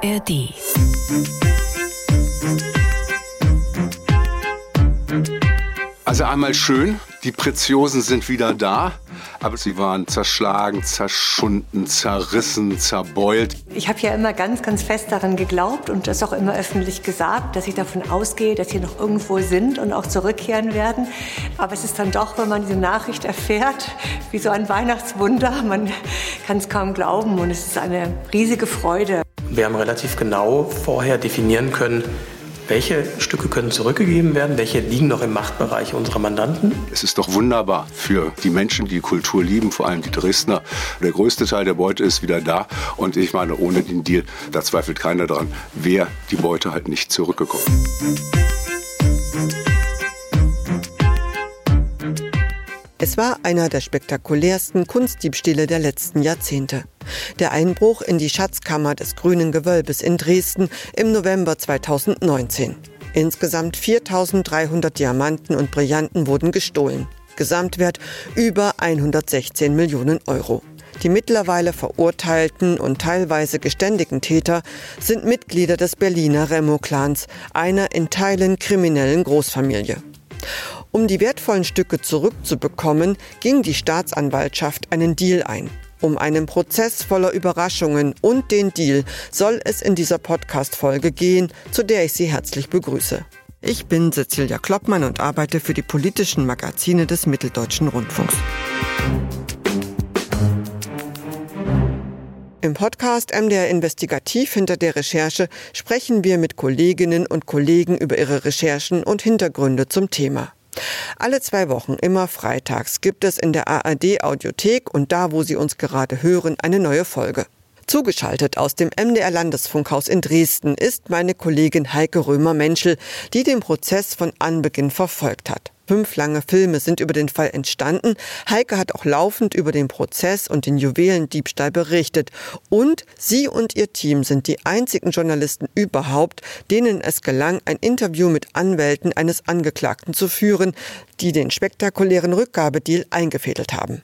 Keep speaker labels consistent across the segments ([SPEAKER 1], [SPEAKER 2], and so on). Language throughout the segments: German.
[SPEAKER 1] ARD.
[SPEAKER 2] Also einmal schön, die Preziosen sind wieder da, aber sie waren zerschlagen, zerschunden, zerrissen, zerbeult.
[SPEAKER 3] Ich habe ja immer ganz, ganz fest daran geglaubt und das auch immer öffentlich gesagt, dass ich davon ausgehe, dass sie noch irgendwo sind und auch zurückkehren werden. Aber es ist dann doch, wenn man diese Nachricht erfährt, wie so ein Weihnachtswunder. Man kann es kaum glauben und es ist eine riesige Freude.
[SPEAKER 4] Wir haben relativ genau vorher definieren können, welche Stücke können zurückgegeben werden? Welche liegen noch im Machtbereich unserer Mandanten?
[SPEAKER 2] Es ist doch wunderbar für die Menschen, die Kultur lieben, vor allem die Dresdner. Der größte Teil der Beute ist wieder da. Und ich meine, ohne den Deal, da zweifelt keiner dran, wäre die Beute halt nicht zurückgekommen.
[SPEAKER 5] Es war einer der spektakulärsten Kunstdiebstähle der letzten Jahrzehnte. Der Einbruch in die Schatzkammer des Grünen Gewölbes in Dresden im November 2019. Insgesamt 4300 Diamanten und Brillanten wurden gestohlen. Gesamtwert über 116 Millionen Euro. Die mittlerweile verurteilten und teilweise geständigen Täter sind Mitglieder des Berliner Remo-Clans, einer in Teilen kriminellen Großfamilie. Um die wertvollen Stücke zurückzubekommen, ging die Staatsanwaltschaft einen Deal ein. Um einen Prozess voller Überraschungen und den Deal soll es in dieser Podcast-Folge gehen, zu der ich Sie herzlich begrüße. Ich bin Cecilia Kloppmann und arbeite für die politischen Magazine des Mitteldeutschen Rundfunks. Im Podcast MDR Investigativ hinter der Recherche sprechen wir mit Kolleginnen und Kollegen über ihre Recherchen und Hintergründe zum Thema. Alle zwei Wochen, immer freitags, gibt es in der ARD Audiothek und da, wo Sie uns gerade hören, eine neue Folge. Zugeschaltet aus dem MDR Landesfunkhaus in Dresden ist meine Kollegin Heike Römer-Menschel, die den Prozess von Anbeginn verfolgt hat. Fünf lange Filme sind über den Fall entstanden. Heike hat auch laufend über den Prozess und den Juwelendiebstahl berichtet. Und sie und ihr Team sind die einzigen Journalisten überhaupt, denen es gelang, ein Interview mit Anwälten eines Angeklagten zu führen, die den spektakulären Rückgabedeal eingefädelt haben.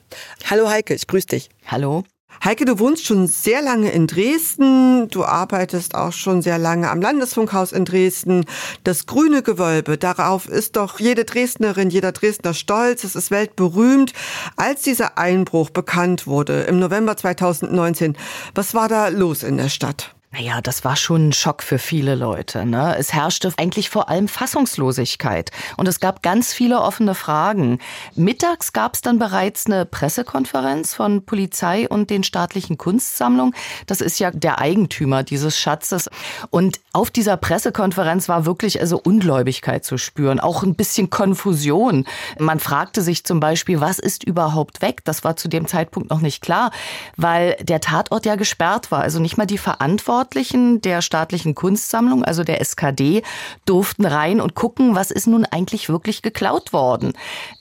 [SPEAKER 5] Hallo Heike, ich grüße dich.
[SPEAKER 6] Hallo.
[SPEAKER 5] Heike, du wohnst schon sehr lange in Dresden. Du arbeitest auch schon sehr lange am Landesfunkhaus in Dresden. Das grüne Gewölbe, darauf ist doch jede Dresdnerin, jeder Dresdner stolz. Es ist weltberühmt. Als dieser Einbruch bekannt wurde im November 2019, was war da los in der Stadt?
[SPEAKER 6] Naja, das war schon ein Schock für viele Leute. Ne? Es herrschte eigentlich vor allem Fassungslosigkeit und es gab ganz viele offene Fragen. Mittags gab es dann bereits eine Pressekonferenz von Polizei und den staatlichen Kunstsammlungen. Das ist ja der Eigentümer dieses Schatzes. Und auf dieser Pressekonferenz war wirklich also Ungläubigkeit zu spüren, auch ein bisschen Konfusion. Man fragte sich zum Beispiel, was ist überhaupt weg? Das war zu dem Zeitpunkt noch nicht klar, weil der Tatort ja gesperrt war. Also nicht mal die Verantwortung Verantwortlichen der staatlichen Kunstsammlung, also der SKD, durften rein und gucken, was ist nun eigentlich wirklich geklaut worden.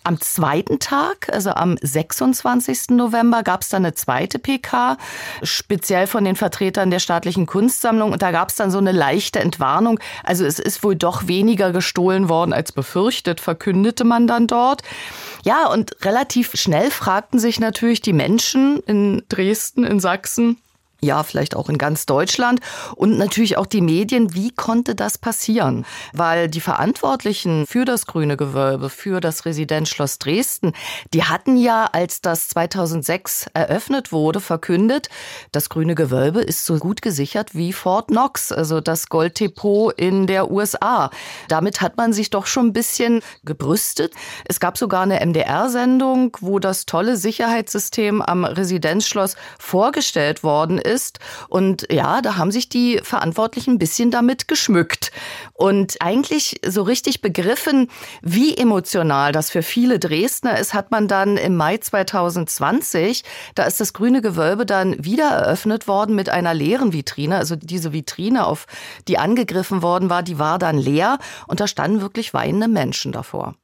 [SPEAKER 6] Am zweiten Tag, also am 26. November, gab es dann eine zweite PK, speziell von den Vertretern der staatlichen Kunstsammlung. Und da gab es dann so eine leichte Entwarnung. Also es ist wohl doch weniger gestohlen worden als befürchtet, verkündete man dann dort. Ja, und relativ schnell fragten sich natürlich die Menschen in Dresden, in Sachsen, ja, vielleicht auch in ganz Deutschland und natürlich auch die Medien. Wie konnte das passieren? Weil die Verantwortlichen für das Grüne Gewölbe, für das Residenzschloss Dresden, die hatten ja, als das 2006 eröffnet wurde, verkündet, das Grüne Gewölbe ist so gut gesichert wie Fort Knox, also das Golddepot in der USA. Damit hat man sich doch schon ein bisschen gebrüstet. Es gab sogar eine MDR-Sendung, wo das tolle Sicherheitssystem am Residenzschloss vorgestellt worden ist ist. Und ja, da haben sich die Verantwortlichen ein bisschen damit geschmückt. Und eigentlich so richtig begriffen, wie emotional das für viele Dresdner ist, hat man dann im Mai 2020. Da ist das grüne Gewölbe dann wieder eröffnet worden mit einer leeren Vitrine. Also diese Vitrine, auf die angegriffen worden war, die war dann leer und da standen wirklich weinende Menschen davor.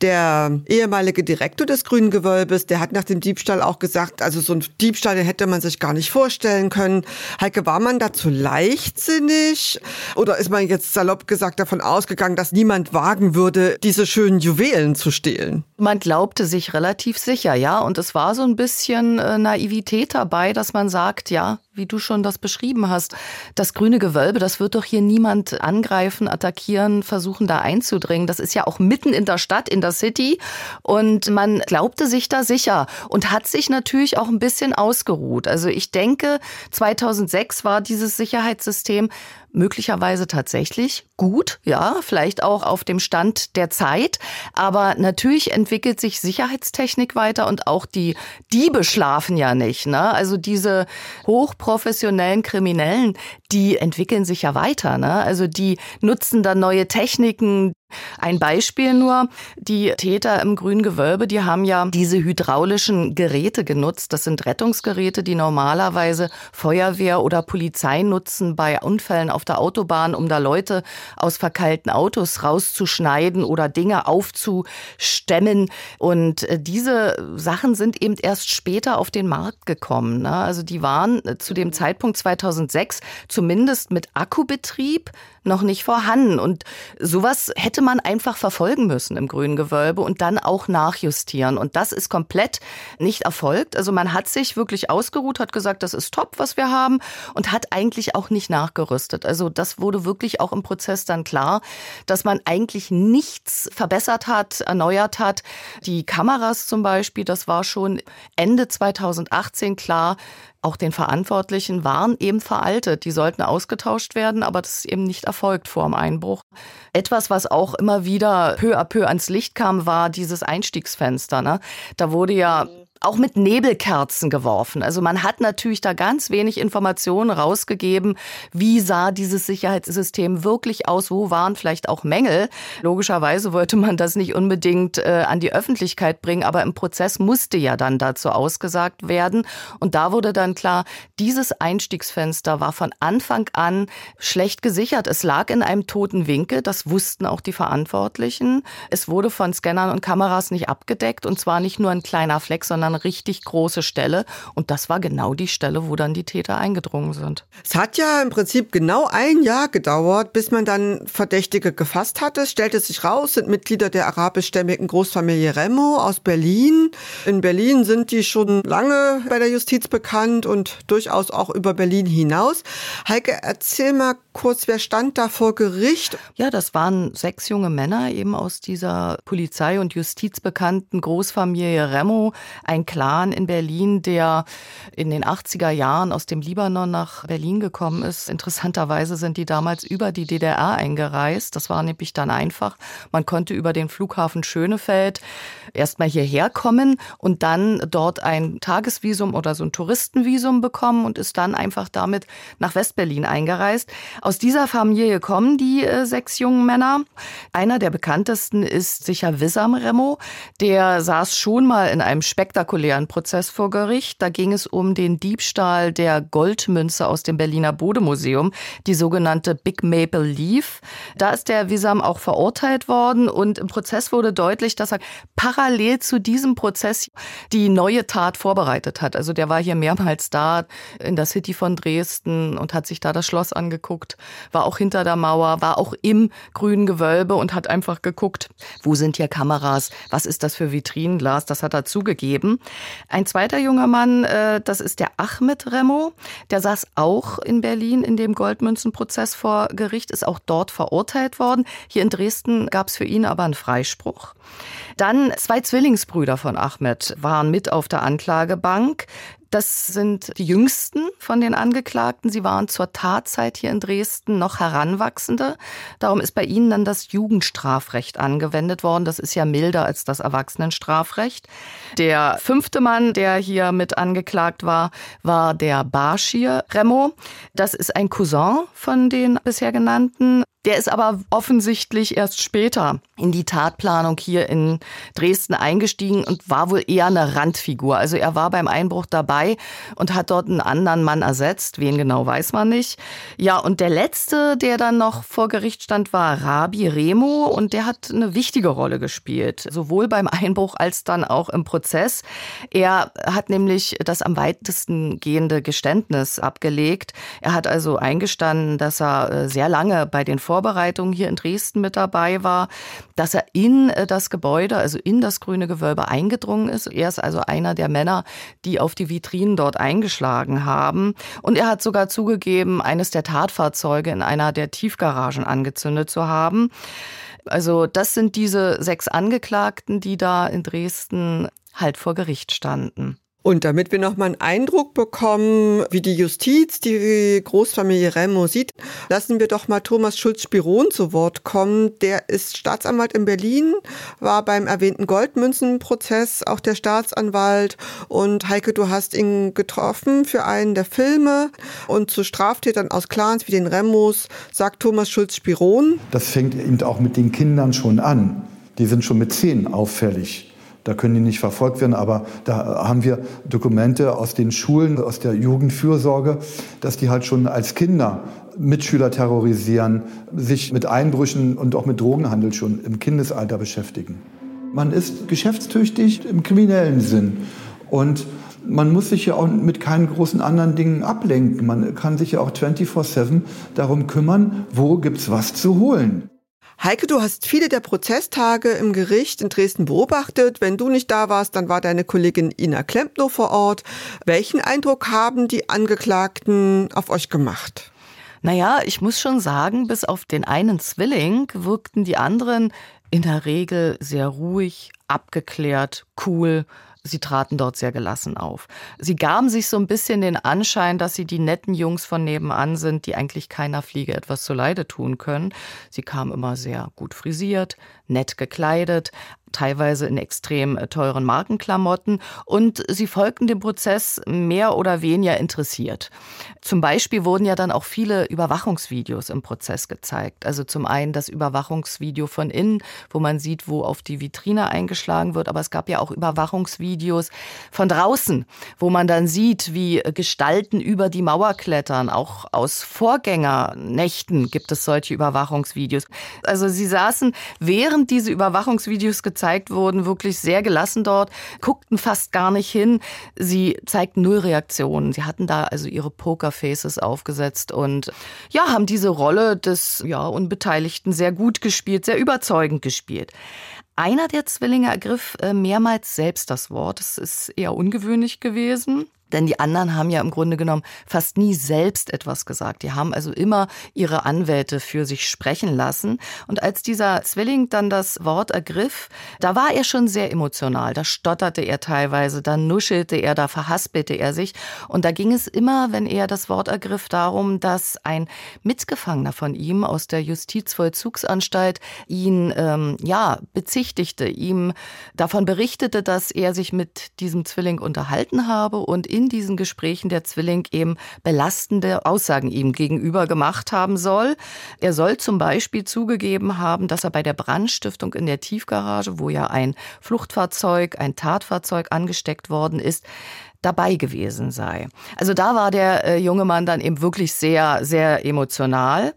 [SPEAKER 5] Der ehemalige Direktor des Grünen Gewölbes, der hat nach dem Diebstahl auch gesagt, also so ein Diebstahl, den hätte man sich gar nicht vorstellen können. Heike, war man dazu leichtsinnig? Oder ist man jetzt salopp gesagt davon ausgegangen, dass niemand wagen würde, diese schönen Juwelen zu stehlen?
[SPEAKER 6] Man glaubte sich relativ sicher, ja. Und es war so ein bisschen äh, Naivität dabei, dass man sagt, ja, wie du schon das beschrieben hast, das grüne Gewölbe, das wird doch hier niemand angreifen, attackieren, versuchen da einzudringen. Das ist ja auch mitten in der Stadt, in der City. Und man glaubte sich da sicher und hat sich natürlich auch ein bisschen ausgeruht. Also ich denke, 2006 war dieses Sicherheitssystem möglicherweise tatsächlich gut, ja, vielleicht auch auf dem Stand der Zeit. Aber natürlich entwickelt sich Sicherheitstechnik weiter und auch die Diebe schlafen ja nicht. Ne? Also diese hochprofessionellen Kriminellen, die entwickeln sich ja weiter. Ne? Also die nutzen dann neue Techniken, ein Beispiel nur, die Täter im grünen Gewölbe, die haben ja diese hydraulischen Geräte genutzt. Das sind Rettungsgeräte, die normalerweise Feuerwehr oder Polizei nutzen bei Unfällen auf der Autobahn, um da Leute aus verkeilten Autos rauszuschneiden oder Dinge aufzustemmen. Und äh, diese Sachen sind eben erst später auf den Markt gekommen. Ne? Also die waren äh, zu dem Zeitpunkt 2006 zumindest mit Akkubetrieb noch nicht vorhanden. Und sowas hätte man einfach verfolgen müssen im grünen Gewölbe und dann auch nachjustieren. Und das ist komplett nicht erfolgt. Also man hat sich wirklich ausgeruht, hat gesagt, das ist top, was wir haben und hat eigentlich auch nicht nachgerüstet. Also das wurde wirklich auch im Prozess dann klar, dass man eigentlich nichts verbessert hat, erneuert hat. Die Kameras zum Beispiel, das war schon Ende 2018 klar, auch den Verantwortlichen waren eben veraltet. Die sollten ausgetauscht werden, aber das ist eben nicht erfolgt vor dem Einbruch. Etwas, was auch immer wieder peu à peu ans Licht kam, war dieses Einstiegsfenster. Ne? Da wurde ja auch mit Nebelkerzen geworfen. Also man hat natürlich da ganz wenig Informationen rausgegeben, wie sah dieses Sicherheitssystem wirklich aus, wo waren vielleicht auch Mängel. Logischerweise wollte man das nicht unbedingt äh, an die Öffentlichkeit bringen, aber im Prozess musste ja dann dazu ausgesagt werden. Und da wurde dann klar, dieses Einstiegsfenster war von Anfang an schlecht gesichert. Es lag in einem toten Winkel, das wussten auch die Verantwortlichen. Es wurde von Scannern und Kameras nicht abgedeckt und zwar nicht nur ein kleiner Fleck, sondern eine richtig große Stelle. Und das war genau die Stelle, wo dann die Täter eingedrungen sind.
[SPEAKER 5] Es hat ja im Prinzip genau ein Jahr gedauert, bis man dann Verdächtige gefasst hatte. Es stellte sich raus, sind Mitglieder der arabischstämmigen Großfamilie Remo aus Berlin. In Berlin sind die schon lange bei der Justiz bekannt und durchaus auch über Berlin hinaus. Heike, erzähl mal kurz, wer stand da vor Gericht?
[SPEAKER 6] Ja, das waren sechs junge Männer eben aus dieser Polizei- und Justiz bekannten Großfamilie Remo. Ein Clan in Berlin, der in den 80er Jahren aus dem Libanon nach Berlin gekommen ist. Interessanterweise sind die damals über die DDR eingereist. Das war nämlich dann einfach. Man konnte über den Flughafen Schönefeld erstmal hierher kommen und dann dort ein Tagesvisum oder so ein Touristenvisum bekommen und ist dann einfach damit nach Westberlin eingereist. Aus dieser Familie kommen die äh, sechs jungen Männer. Einer der bekanntesten ist sicher Wissam Remo. Der saß schon mal in einem spektakulären Prozess vor Gericht. Da ging es um den Diebstahl der Goldmünze aus dem Berliner Bodemuseum, die sogenannte Big Maple Leaf. Da ist der Wisam auch verurteilt worden und im Prozess wurde deutlich, dass er parallel zu diesem Prozess die neue Tat vorbereitet hat. Also der war hier mehrmals da in der City von Dresden und hat sich da das Schloss angeguckt, war auch hinter der Mauer, war auch im grünen Gewölbe und hat einfach geguckt, wo sind hier Kameras, was ist das für Vitrinenglas, das hat er zugegeben. Ein zweiter junger Mann, äh, das ist der Ahmed Remo, der saß auch in Berlin in dem Goldmünzenprozess vor Gericht, ist auch dort verurteilt worden. Hier in Dresden gab es für ihn aber einen Freispruch. Dann zwei Zwillingsbrüder von Ahmed waren mit auf der Anklagebank. Das sind die jüngsten von den Angeklagten. Sie waren zur Tatzeit hier in Dresden noch Heranwachsende. Darum ist bei ihnen dann das Jugendstrafrecht angewendet worden. Das ist ja milder als das Erwachsenenstrafrecht. Der fünfte Mann, der hier mit angeklagt war, war der Barschir Remo. Das ist ein Cousin von den bisher genannten. Der ist aber offensichtlich erst später in die Tatplanung hier in Dresden eingestiegen und war wohl eher eine Randfigur. Also er war beim Einbruch dabei und hat dort einen anderen Mann ersetzt. Wen genau weiß man nicht. Ja, und der letzte, der dann noch vor Gericht stand, war Rabi Remo und der hat eine wichtige Rolle gespielt. Sowohl beim Einbruch als dann auch im Prozess. Er hat nämlich das am weitesten gehende Geständnis abgelegt. Er hat also eingestanden, dass er äh, sehr lange bei den Vorbereitungen hier in Dresden mit dabei war, dass er in äh, das Gebäude, also in das grüne Gewölbe eingedrungen ist. Er ist also einer der Männer, die auf die Vitrinen dort eingeschlagen haben. Und er hat sogar zugegeben, eines der Tatfahrzeuge in einer der Tiefgaragen angezündet zu haben. Also das sind diese sechs Angeklagten, die da in Dresden halt vor Gericht standen.
[SPEAKER 5] Und damit wir noch mal einen Eindruck bekommen, wie die Justiz die Großfamilie Remo sieht, lassen wir doch mal Thomas Schulz-Spiron zu Wort kommen. Der ist Staatsanwalt in Berlin, war beim erwähnten Goldmünzenprozess auch der Staatsanwalt. Und Heike, du hast ihn getroffen für einen der Filme. Und zu Straftätern aus Clans wie den Remos sagt Thomas Schulz-Spiron.
[SPEAKER 1] Das fängt eben auch mit den Kindern schon an. Die sind schon mit zehn auffällig. Da können die nicht verfolgt werden, aber da haben wir Dokumente aus den Schulen, aus der Jugendfürsorge, dass die halt schon als Kinder Mitschüler terrorisieren, sich mit Einbrüchen und auch mit Drogenhandel schon im Kindesalter beschäftigen. Man ist geschäftstüchtig im kriminellen Sinn und man muss sich ja auch mit keinen großen anderen Dingen ablenken. Man kann sich ja auch 24-7 darum kümmern, wo gibt's was zu holen.
[SPEAKER 5] Heike, du hast viele der Prozesstage im Gericht in Dresden beobachtet. Wenn du nicht da warst, dann war deine Kollegin Ina Klempner vor Ort. Welchen Eindruck haben die Angeklagten auf euch gemacht?
[SPEAKER 6] Naja, ich muss schon sagen, bis auf den einen Zwilling wirkten die anderen in der Regel sehr ruhig, abgeklärt, cool, Sie traten dort sehr gelassen auf. Sie gaben sich so ein bisschen den Anschein, dass sie die netten Jungs von nebenan sind, die eigentlich keiner Fliege etwas zu Leide tun können. Sie kamen immer sehr gut frisiert, nett gekleidet, teilweise in extrem äh, teuren Markenklamotten und sie folgten dem Prozess mehr oder weniger interessiert. Zum Beispiel wurden ja dann auch viele Überwachungsvideos im Prozess gezeigt. Also zum einen das Überwachungsvideo von innen, wo man sieht, wo auf die Vitrine eingeschlagen wird, aber es gab ja auch Überwachungsvideos von draußen, wo man dann sieht, wie Gestalten über die Mauer klettern. Auch aus Vorgängernächten gibt es solche Überwachungsvideos. Also sie saßen, während diese Überwachungsvideos gezeigt gezeigt wurden, wirklich sehr gelassen dort, guckten fast gar nicht hin. Sie zeigten null Reaktionen. Sie hatten da also ihre Pokerfaces aufgesetzt und ja, haben diese Rolle des ja, Unbeteiligten sehr gut gespielt, sehr überzeugend gespielt. Einer der Zwillinge ergriff äh, mehrmals selbst das Wort. Das ist eher ungewöhnlich gewesen. Denn die anderen haben ja im Grunde genommen fast nie selbst etwas gesagt. Die haben also immer ihre Anwälte für sich sprechen lassen. Und als dieser Zwilling dann das Wort ergriff, da war er schon sehr emotional. Da stotterte er teilweise, da nuschelte er, da verhaspelte er sich. Und da ging es immer, wenn er das Wort ergriff, darum, dass ein Mitgefangener von ihm aus der Justizvollzugsanstalt ihn ähm, ja bezichtigte, ihm davon berichtete, dass er sich mit diesem Zwilling unterhalten habe und in in diesen Gesprächen der Zwilling eben belastende Aussagen ihm gegenüber gemacht haben soll. Er soll zum Beispiel zugegeben haben, dass er bei der Brandstiftung in der Tiefgarage, wo ja ein Fluchtfahrzeug, ein Tatfahrzeug angesteckt worden ist, dabei gewesen sei. Also da war der äh, junge Mann dann eben wirklich sehr, sehr emotional.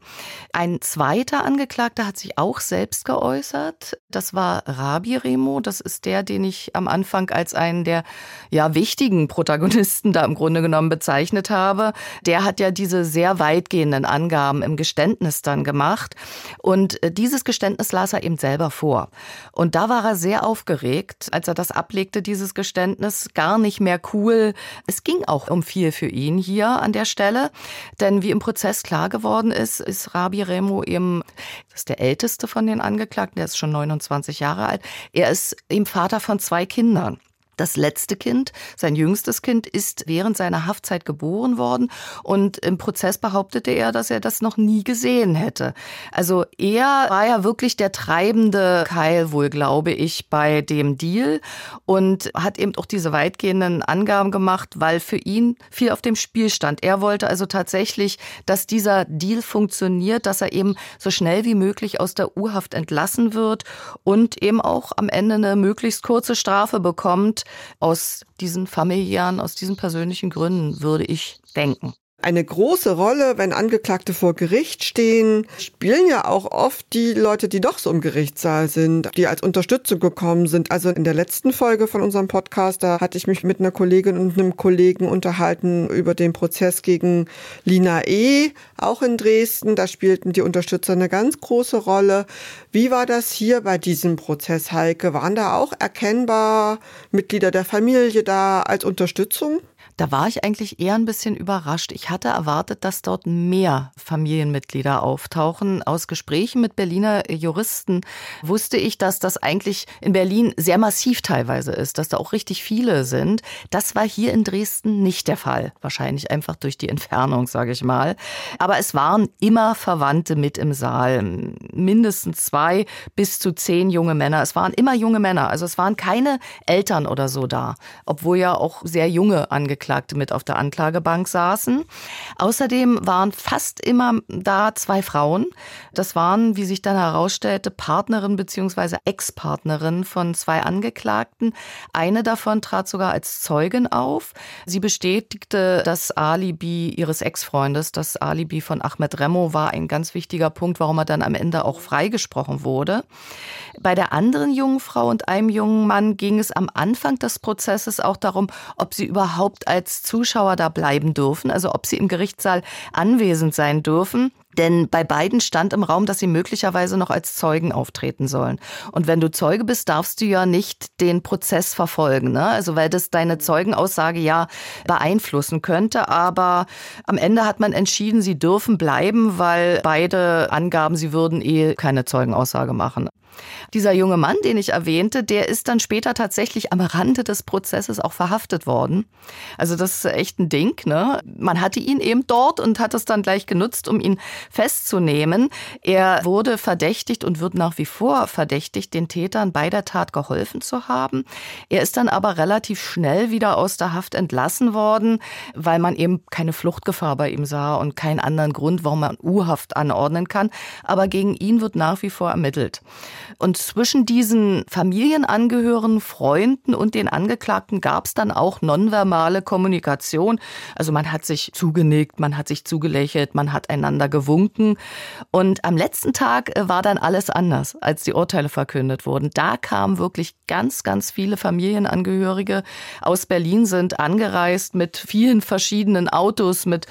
[SPEAKER 6] Ein zweiter Angeklagter hat sich auch selbst geäußert. Das war Rabi Remo. Das ist der, den ich am Anfang als einen der ja, wichtigen Protagonisten da im Grunde genommen bezeichnet habe. Der hat ja diese sehr weitgehenden Angaben im Geständnis dann gemacht. Und äh, dieses Geständnis las er eben selber vor. Und da war er sehr aufgeregt, als er das ablegte, dieses Geständnis. Gar nicht mehr cool Gefühl, es ging auch um viel für ihn hier an der Stelle. Denn wie im Prozess klar geworden ist, ist Rabi Remo eben, das ist der älteste von den Angeklagten, der ist schon 29 Jahre alt. Er ist eben Vater von zwei Kindern. Das letzte Kind, sein jüngstes Kind, ist während seiner Haftzeit geboren worden und im Prozess behauptete er, dass er das noch nie gesehen hätte. Also er war ja wirklich der treibende Keil wohl, glaube ich, bei dem Deal und hat eben auch diese weitgehenden Angaben gemacht, weil für ihn viel auf dem Spiel stand. Er wollte also tatsächlich, dass dieser Deal funktioniert, dass er eben so schnell wie möglich aus der Urhaft entlassen wird und eben auch am Ende eine möglichst kurze Strafe bekommt, aus diesen familiären, aus diesen persönlichen Gründen, würde ich denken.
[SPEAKER 5] Eine große Rolle, wenn Angeklagte vor Gericht stehen, spielen ja auch oft die Leute, die doch so im Gerichtssaal sind, die als Unterstützung gekommen sind. Also in der letzten Folge von unserem Podcast, da hatte ich mich mit einer Kollegin und einem Kollegen unterhalten über den Prozess gegen Lina E., auch in Dresden. Da spielten die Unterstützer eine ganz große Rolle. Wie war das hier bei diesem Prozess, Heike? Waren da auch erkennbar Mitglieder der Familie da als Unterstützung?
[SPEAKER 6] Da war ich eigentlich eher ein bisschen überrascht. Ich hatte erwartet, dass dort mehr Familienmitglieder auftauchen. Aus Gesprächen mit Berliner Juristen wusste ich, dass das eigentlich in Berlin sehr massiv teilweise ist, dass da auch richtig viele sind. Das war hier in Dresden nicht der Fall. Wahrscheinlich einfach durch die Entfernung, sage ich mal. Aber es waren immer Verwandte mit im Saal. Mindestens zwei bis zu zehn junge Männer. Es waren immer junge Männer. Also es waren keine Eltern oder so da. Obwohl ja auch sehr junge Angeklagte Angeklagte mit auf der Anklagebank saßen. Außerdem waren fast immer da zwei Frauen. Das waren, wie sich dann herausstellte, Partnerin bzw. Ex-Partnerin von zwei Angeklagten. Eine davon trat sogar als Zeugin auf. Sie bestätigte das Alibi ihres Ex-Freundes. Das Alibi von Ahmed Remo war ein ganz wichtiger Punkt, warum er dann am Ende auch freigesprochen wurde. Bei der anderen jungen Frau und einem jungen Mann ging es am Anfang des Prozesses auch darum, ob sie überhaupt als Zuschauer da bleiben dürfen, also ob sie im Gerichtssaal anwesend sein dürfen. Denn bei beiden stand im Raum, dass sie möglicherweise noch als Zeugen auftreten sollen. Und wenn du Zeuge bist, darfst du ja nicht den Prozess verfolgen. Ne? Also weil das deine Zeugenaussage ja beeinflussen könnte. Aber am Ende hat man entschieden, sie dürfen bleiben, weil beide angaben, sie würden eh keine Zeugenaussage machen. Dieser junge Mann, den ich erwähnte, der ist dann später tatsächlich am Rande des Prozesses auch verhaftet worden. Also das ist echt ein Ding. Ne? Man hatte ihn eben dort und hat es dann gleich genutzt, um ihn festzunehmen. Er wurde verdächtigt und wird nach wie vor verdächtigt, den Tätern bei der Tat geholfen zu haben. Er ist dann aber relativ schnell wieder aus der Haft entlassen worden, weil man eben keine Fluchtgefahr bei ihm sah und keinen anderen Grund, warum man U-Haft anordnen kann. Aber gegen ihn wird nach wie vor ermittelt. Und zwischen diesen Familienangehörigen, Freunden und den Angeklagten gab es dann auch nonverbale Kommunikation. Also man hat sich zugenickt, man hat sich zugelächelt, man hat einander gewunken. Und am letzten Tag äh, war dann alles anders, als die Urteile verkündet wurden. Da kamen wirklich ganz, ganz viele Familienangehörige aus Berlin, sind angereist mit vielen verschiedenen Autos, mit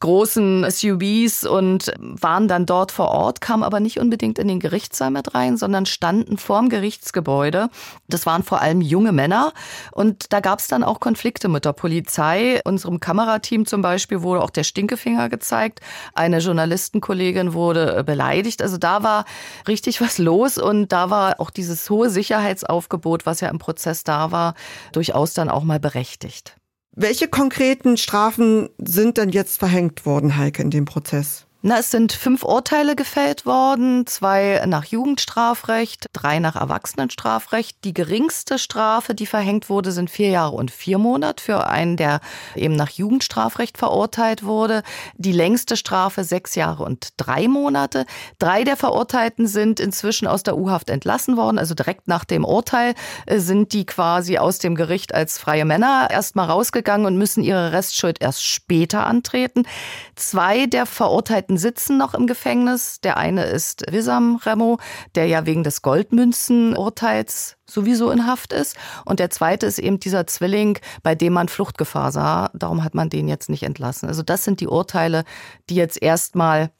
[SPEAKER 6] großen SUVs und waren dann dort vor Ort, kamen aber nicht unbedingt in den Gerichtssaal mit rein, sondern standen vorm Gerichtsgebäude. Das waren vor allem junge Männer und da gab es dann auch Konflikte mit der Polizei. Unserem Kamerateam zum Beispiel wurde auch der Stinkefinger gezeigt. Eine Journalistenkollegin wurde beleidigt. Also da war richtig was los und da war auch dieses hohe Sicherheitsaufgebot, was ja im Prozess da war, durchaus dann auch mal berechtigt.
[SPEAKER 5] Welche konkreten Strafen sind denn jetzt verhängt worden, Heike, in dem Prozess?
[SPEAKER 6] Na, es sind fünf Urteile gefällt worden, zwei nach Jugendstrafrecht, drei nach Erwachsenenstrafrecht. Die geringste Strafe, die verhängt wurde, sind vier Jahre und vier Monate für einen, der eben nach Jugendstrafrecht verurteilt wurde. Die längste Strafe sechs Jahre und drei Monate. Drei der Verurteilten sind inzwischen aus der U-Haft entlassen worden. Also direkt nach dem Urteil äh, sind die quasi aus dem Gericht als freie Männer erstmal rausgegangen und müssen ihre Restschuld erst später antreten. Zwei der Verurteilten beiden sitzen noch im Gefängnis. Der eine ist Wissam Remo, der ja wegen des Goldmünzenurteils sowieso in Haft ist. Und der zweite ist eben dieser Zwilling, bei dem man Fluchtgefahr sah. Darum hat man den jetzt nicht entlassen. Also das sind die Urteile, die jetzt erstmal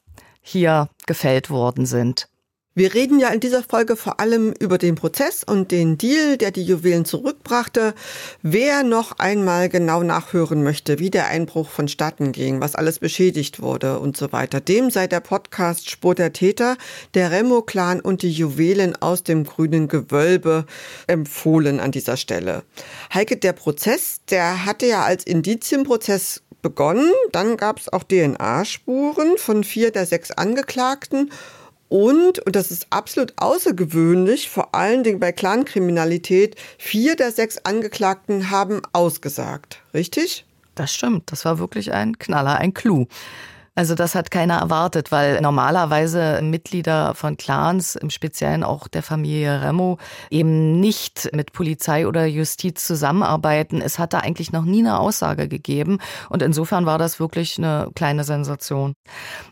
[SPEAKER 6] hier gefällt worden sind.
[SPEAKER 5] Wir reden ja in dieser Folge vor allem über den Prozess und den Deal, der die Juwelen zurückbrachte. Wer noch einmal genau nachhören möchte, wie der Einbruch vonstatten ging, was alles beschädigt wurde und so weiter, dem sei der Podcast Spur der Täter, der Remo-Clan und die Juwelen aus dem grünen Gewölbe empfohlen an dieser Stelle. Heike, der Prozess, der hatte ja als Indizienprozess begonnen. Dann gab es auch DNA-Spuren von vier der sechs Angeklagten und, und das ist absolut außergewöhnlich, vor allen Dingen bei Clankriminalität, vier der sechs Angeklagten haben ausgesagt. Richtig?
[SPEAKER 6] Das stimmt. Das war wirklich ein Knaller, ein Clou. Also das hat keiner erwartet, weil normalerweise Mitglieder von Clans, im Speziellen auch der Familie Remo, eben nicht mit Polizei oder Justiz zusammenarbeiten. Es hat da eigentlich noch nie eine Aussage gegeben und insofern war das wirklich eine kleine Sensation.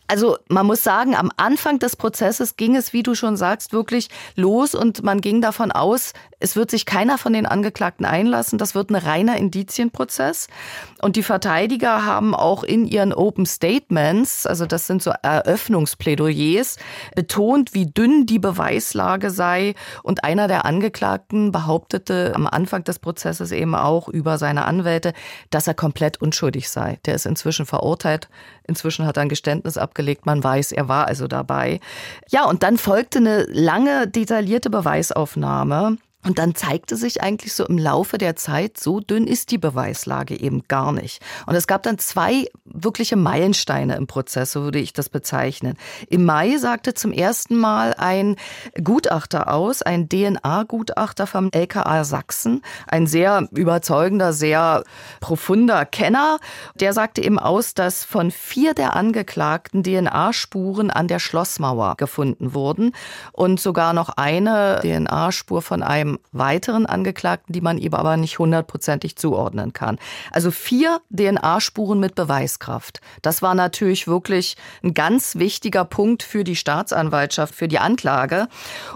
[SPEAKER 6] Also man muss sagen, am Anfang des Prozesses ging es, wie du schon sagst, wirklich los und man ging davon aus, es wird sich keiner von den Angeklagten einlassen. Das wird ein reiner Indizienprozess. Und die Verteidiger haben auch in ihren Open Statements also das sind so Eröffnungsplädoyers, betont, wie dünn die Beweislage sei. Und einer der Angeklagten behauptete am Anfang des Prozesses eben auch über seine Anwälte, dass er komplett unschuldig sei. Der ist inzwischen verurteilt. Inzwischen hat er ein Geständnis abgelegt. Man weiß, er war also dabei. Ja, und dann folgte eine lange, detaillierte Beweisaufnahme. Und dann zeigte sich eigentlich so im Laufe der Zeit, so dünn ist die Beweislage eben gar nicht. Und es gab dann zwei wirkliche Meilensteine im Prozess, so würde ich das bezeichnen. Im Mai sagte zum ersten Mal ein Gutachter aus, ein DNA-Gutachter vom LKA Sachsen, ein sehr überzeugender, sehr profunder Kenner, der sagte eben aus, dass von vier der Angeklagten DNA-Spuren an der Schlossmauer gefunden wurden und sogar noch eine DNA-Spur von einem einem weiteren Angeklagten, die man ihm aber nicht hundertprozentig zuordnen kann. Also vier DNA-Spuren mit Beweiskraft. Das war natürlich wirklich ein ganz wichtiger Punkt für die Staatsanwaltschaft, für die Anklage.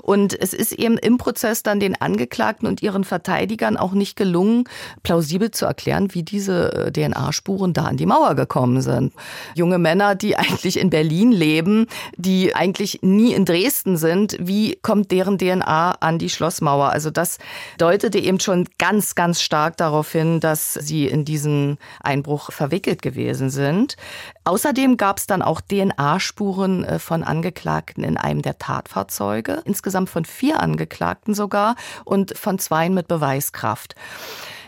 [SPEAKER 6] Und es ist eben im Prozess dann den Angeklagten und ihren Verteidigern auch nicht gelungen, plausibel zu erklären, wie diese äh, DNA-Spuren da an die Mauer gekommen sind. Junge Männer, die eigentlich in Berlin leben, die eigentlich nie in Dresden sind, wie kommt deren DNA an die Schlossmauer? Also das deutete eben schon ganz, ganz stark darauf hin, dass sie in diesen Einbruch verwickelt gewesen sind. Außerdem gab es dann auch DNA-Spuren äh, von Angeklagten in einem der Tatfahrzeuge, insgesamt von vier Angeklagten sogar und von zweien mit Beweiskraft.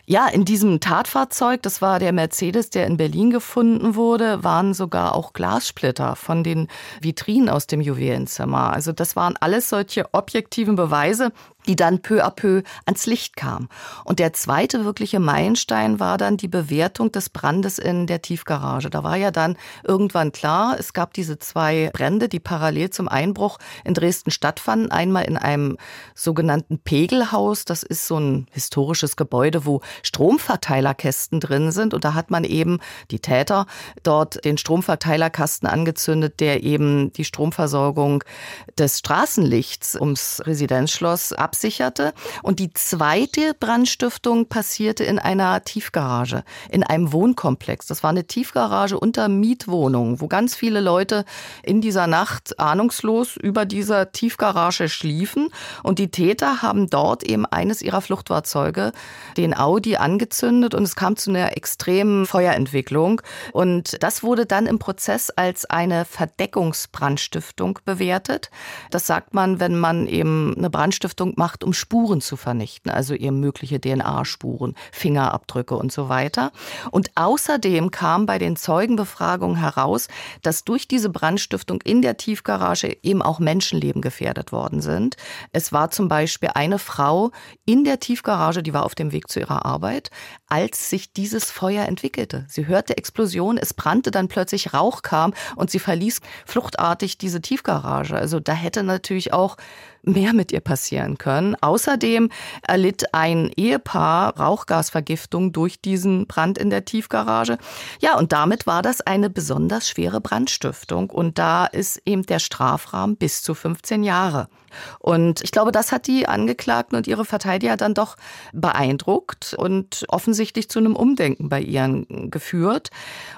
[SPEAKER 6] Ja, in diesem Tatfahrzeug, das war der Mercedes, der in Berlin gefunden wurde, waren sogar auch Glassplitter von den Vitrinen aus dem Juwelenzimmer. Also das waren alles solche objektiven Beweise, die dann peu à peu ans Licht kam. Und der zweite wirkliche Meilenstein war dann die Bewertung des Brandes in der Tiefgarage. Da war ja dann irgendwann klar, es gab diese zwei Brände, die parallel zum Einbruch in Dresden stattfanden. Einmal in einem sogenannten Pegelhaus. Das ist so ein historisches Gebäude, wo Stromverteilerkästen drin sind. Und da hat man eben die Täter dort den Stromverteilerkasten angezündet, der eben die Stromversorgung des Straßenlichts ums Residenzschloss ab absicherte. Und die zweite Brandstiftung passierte in einer Tiefgarage, in einem Wohnkomplex. Das war eine Tiefgarage unter Mietwohnungen, wo ganz viele Leute in dieser Nacht ahnungslos über dieser Tiefgarage schliefen. Und die Täter haben dort eben eines ihrer Fluchtfahrzeuge, den Audi, angezündet und es kam zu einer extremen Feuerentwicklung. Und das wurde dann im Prozess als eine Verdeckungsbrandstiftung bewertet. Das sagt man, wenn man eben eine Brandstiftung macht macht, um Spuren zu vernichten, also eben mögliche DNA-Spuren, Fingerabdrücke und so weiter. Und außerdem kam bei den Zeugenbefragungen heraus, dass durch diese Brandstiftung in der Tiefgarage eben auch Menschenleben gefährdet worden sind. Es war zum Beispiel eine Frau in der Tiefgarage, die war auf dem Weg zu ihrer Arbeit, als sich dieses Feuer entwickelte. Sie hörte Explosion, es brannte, dann plötzlich Rauch kam und sie verließ fluchtartig diese Tiefgarage. Also da hätte natürlich auch mehr mit ihr passieren können. Außerdem erlitt ein Ehepaar Rauchgasvergiftung durch diesen Brand in der Tiefgarage. Ja, und damit war das eine besonders schwere Brandstiftung. Und da ist eben der Strafrahmen bis zu 15 Jahre. Und ich glaube, das hat die Angeklagten und ihre Verteidiger dann doch beeindruckt und offensichtlich zu einem Umdenken bei ihren geführt.